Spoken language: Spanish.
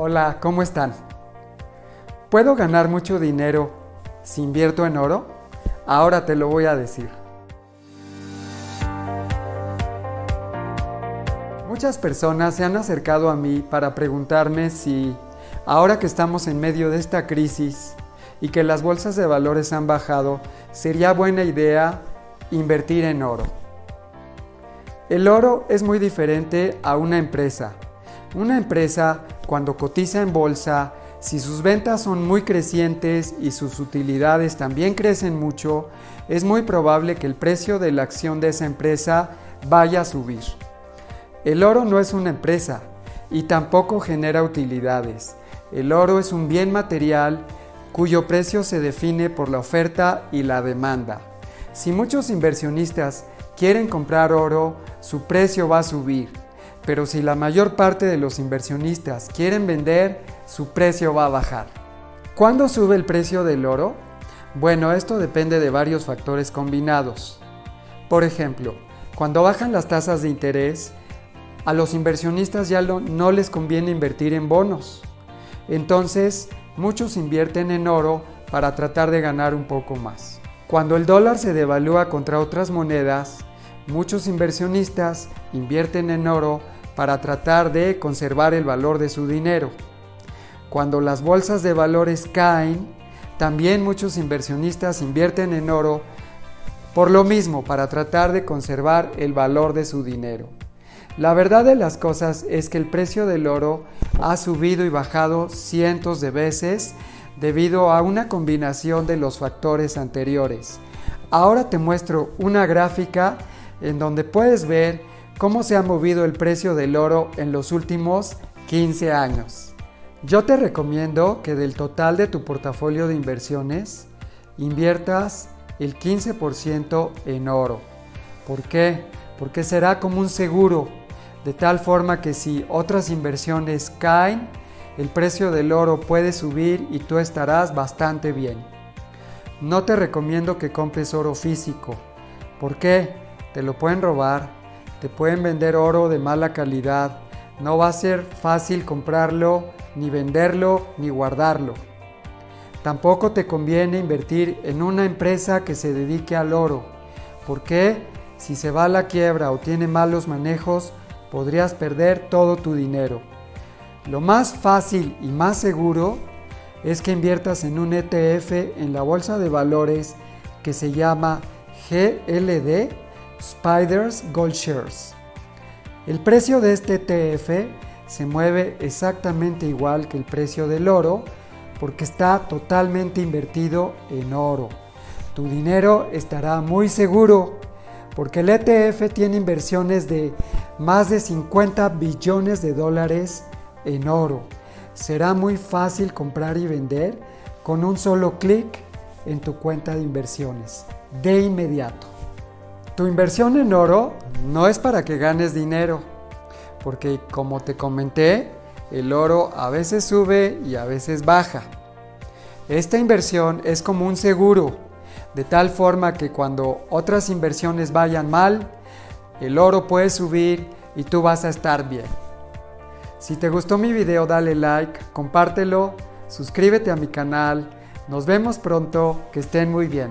Hola, ¿cómo están? ¿Puedo ganar mucho dinero si invierto en oro? Ahora te lo voy a decir. Muchas personas se han acercado a mí para preguntarme si, ahora que estamos en medio de esta crisis y que las bolsas de valores han bajado, sería buena idea invertir en oro. El oro es muy diferente a una empresa. Una empresa, cuando cotiza en bolsa, si sus ventas son muy crecientes y sus utilidades también crecen mucho, es muy probable que el precio de la acción de esa empresa vaya a subir. El oro no es una empresa y tampoco genera utilidades. El oro es un bien material cuyo precio se define por la oferta y la demanda. Si muchos inversionistas quieren comprar oro, su precio va a subir. Pero si la mayor parte de los inversionistas quieren vender, su precio va a bajar. ¿Cuándo sube el precio del oro? Bueno, esto depende de varios factores combinados. Por ejemplo, cuando bajan las tasas de interés, a los inversionistas ya no les conviene invertir en bonos. Entonces, muchos invierten en oro para tratar de ganar un poco más. Cuando el dólar se devalúa contra otras monedas, muchos inversionistas invierten en oro para tratar de conservar el valor de su dinero. Cuando las bolsas de valores caen, también muchos inversionistas invierten en oro por lo mismo, para tratar de conservar el valor de su dinero. La verdad de las cosas es que el precio del oro ha subido y bajado cientos de veces debido a una combinación de los factores anteriores. Ahora te muestro una gráfica en donde puedes ver cómo se ha movido el precio del oro en los últimos 15 años. Yo te recomiendo que del total de tu portafolio de inversiones inviertas el 15% en oro. ¿Por qué? Porque será como un seguro, de tal forma que si otras inversiones caen, el precio del oro puede subir y tú estarás bastante bien. No te recomiendo que compres oro físico. ¿Por qué? Te lo pueden robar, te pueden vender oro de mala calidad. No va a ser fácil comprarlo, ni venderlo, ni guardarlo. Tampoco te conviene invertir en una empresa que se dedique al oro. ¿Por qué? Si se va a la quiebra o tiene malos manejos, podrías perder todo tu dinero. Lo más fácil y más seguro es que inviertas en un ETF en la bolsa de valores que se llama GLD Spiders Gold Shares. El precio de este ETF se mueve exactamente igual que el precio del oro porque está totalmente invertido en oro. Tu dinero estará muy seguro porque el ETF tiene inversiones de más de 50 billones de dólares en oro. Será muy fácil comprar y vender con un solo clic en tu cuenta de inversiones, de inmediato. Tu inversión en oro no es para que ganes dinero, porque como te comenté, el oro a veces sube y a veces baja. Esta inversión es como un seguro, de tal forma que cuando otras inversiones vayan mal, el oro puede subir y tú vas a estar bien. Si te gustó mi video dale like, compártelo, suscríbete a mi canal. Nos vemos pronto, que estén muy bien.